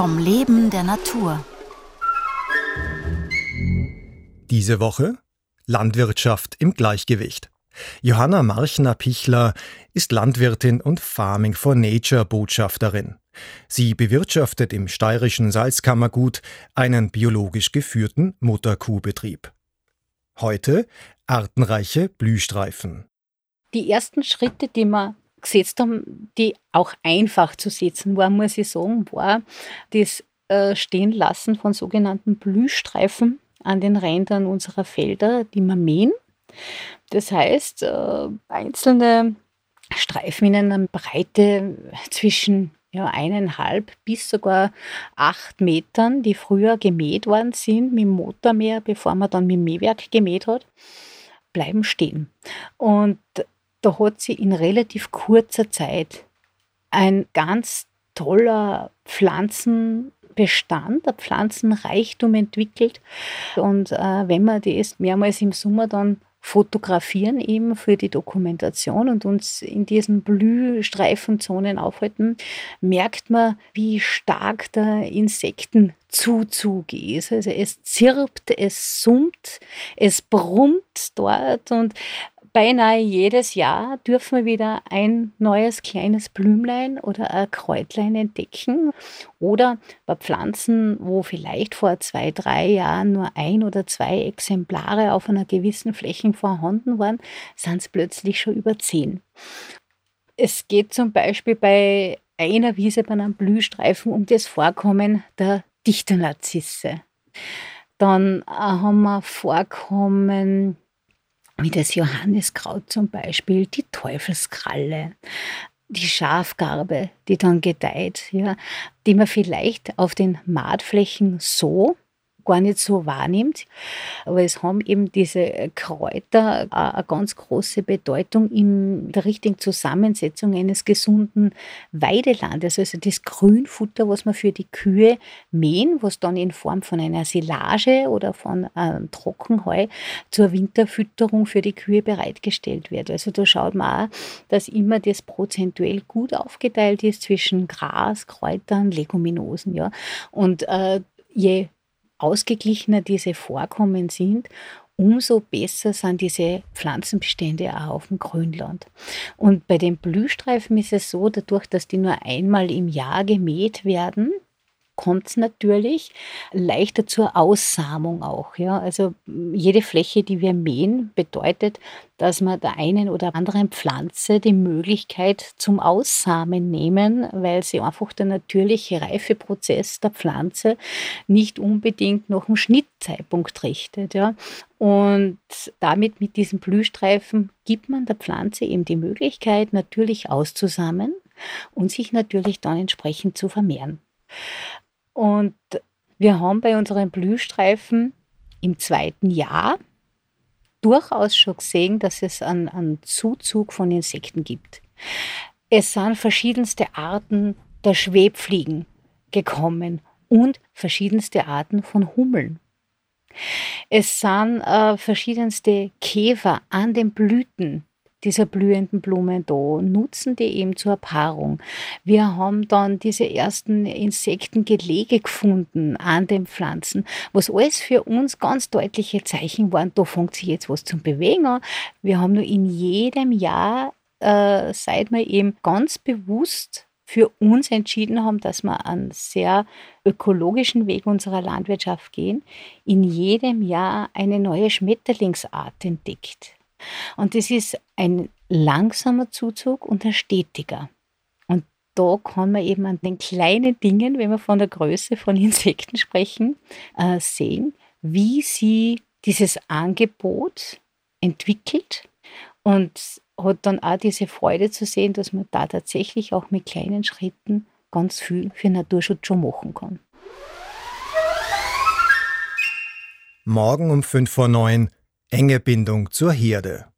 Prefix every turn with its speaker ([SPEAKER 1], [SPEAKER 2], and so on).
[SPEAKER 1] Vom Leben der Natur.
[SPEAKER 2] Diese Woche Landwirtschaft im Gleichgewicht. Johanna Marchner-Pichler ist Landwirtin und Farming for Nature Botschafterin. Sie bewirtschaftet im steirischen Salzkammergut einen biologisch geführten Mutterkuhbetrieb. Heute artenreiche Blühstreifen.
[SPEAKER 3] Die ersten Schritte, die wir gesetzt haben, die auch einfach zu setzen waren, muss ich sagen, war das äh, Stehenlassen von sogenannten Blühstreifen an den Rändern unserer Felder, die wir mähen. Das heißt, äh, einzelne Streifen in einer Breite zwischen ja, eineinhalb bis sogar acht Metern, die früher gemäht worden sind mit dem Motormäher, bevor man dann mit dem Mähwerk gemäht hat, bleiben stehen. Und da hat sie in relativ kurzer Zeit ein ganz toller Pflanzenbestand, ein Pflanzenreichtum entwickelt. Und äh, wenn man das mehrmals im Sommer dann fotografieren eben für die Dokumentation und uns in diesen Blühstreifenzonen aufhalten, merkt man, wie stark der Insektenzuzug ist. Also es zirpt, es summt, es brummt dort und beinahe jedes Jahr dürfen wir wieder ein neues kleines Blümlein oder ein Kräutlein entdecken. Oder bei Pflanzen, wo vielleicht vor zwei, drei Jahren nur ein oder zwei Exemplare auf einer gewissen Fläche vorhanden waren, sind es plötzlich schon über zehn. Es geht zum Beispiel bei einer Wiese bei einem Blühstreifen um das Vorkommen der Dichternarzisse. Dann äh, haben wir Vorkommen wie das Johanniskraut zum Beispiel, die Teufelskralle, die Schafgarbe, die dann gedeiht, ja, die man vielleicht auf den Maatflächen so gar nicht so wahrnimmt. Aber es haben eben diese Kräuter eine ganz große Bedeutung in der richtigen Zusammensetzung eines gesunden Weidelandes. Also das Grünfutter, was man für die Kühe mähen, was dann in Form von einer Silage oder von einem Trockenheu zur Winterfütterung für die Kühe bereitgestellt wird. Also da schaut man auch, dass immer das prozentuell gut aufgeteilt ist zwischen Gras, Kräutern, Leguminosen. Ja. Und äh, je ausgeglichener diese Vorkommen sind, umso besser sind diese Pflanzenbestände auch auf dem Grünland. Und bei den Blühstreifen ist es so, dadurch, dass die nur einmal im Jahr gemäht werden, kommt es natürlich leichter zur Aussamung auch. Ja? Also jede Fläche, die wir mähen, bedeutet, dass wir der einen oder anderen Pflanze die Möglichkeit zum Aussamen nehmen, weil sie einfach der natürliche Reifeprozess der Pflanze nicht unbedingt nach dem Schnittzeitpunkt richtet. Ja? Und damit mit diesen Blühstreifen gibt man der Pflanze eben die Möglichkeit, natürlich auszusamen und sich natürlich dann entsprechend zu vermehren. Und wir haben bei unseren Blühstreifen im zweiten Jahr durchaus schon gesehen, dass es einen, einen Zuzug von Insekten gibt. Es sind verschiedenste Arten der Schwebfliegen gekommen und verschiedenste Arten von Hummeln. Es sind äh, verschiedenste Käfer an den Blüten dieser blühenden Blumen da, nutzen die eben zur Paarung. Wir haben dann diese ersten Insektengelege gefunden an den Pflanzen, was alles für uns ganz deutliche Zeichen waren, da fängt sich jetzt was zum Bewegen an. Wir haben nur in jedem Jahr, äh, seit wir eben ganz bewusst für uns entschieden haben, dass wir einen sehr ökologischen Weg unserer Landwirtschaft gehen, in jedem Jahr eine neue Schmetterlingsart entdeckt. Und das ist ein langsamer Zuzug und ein stetiger. Und da kann man eben an den kleinen Dingen, wenn wir von der Größe von Insekten sprechen, äh, sehen, wie sie dieses Angebot entwickelt und hat dann auch diese Freude zu sehen, dass man da tatsächlich auch mit kleinen Schritten ganz viel für Naturschutz schon machen kann.
[SPEAKER 2] Morgen um 5 vor 9 Enge Bindung zur Herde.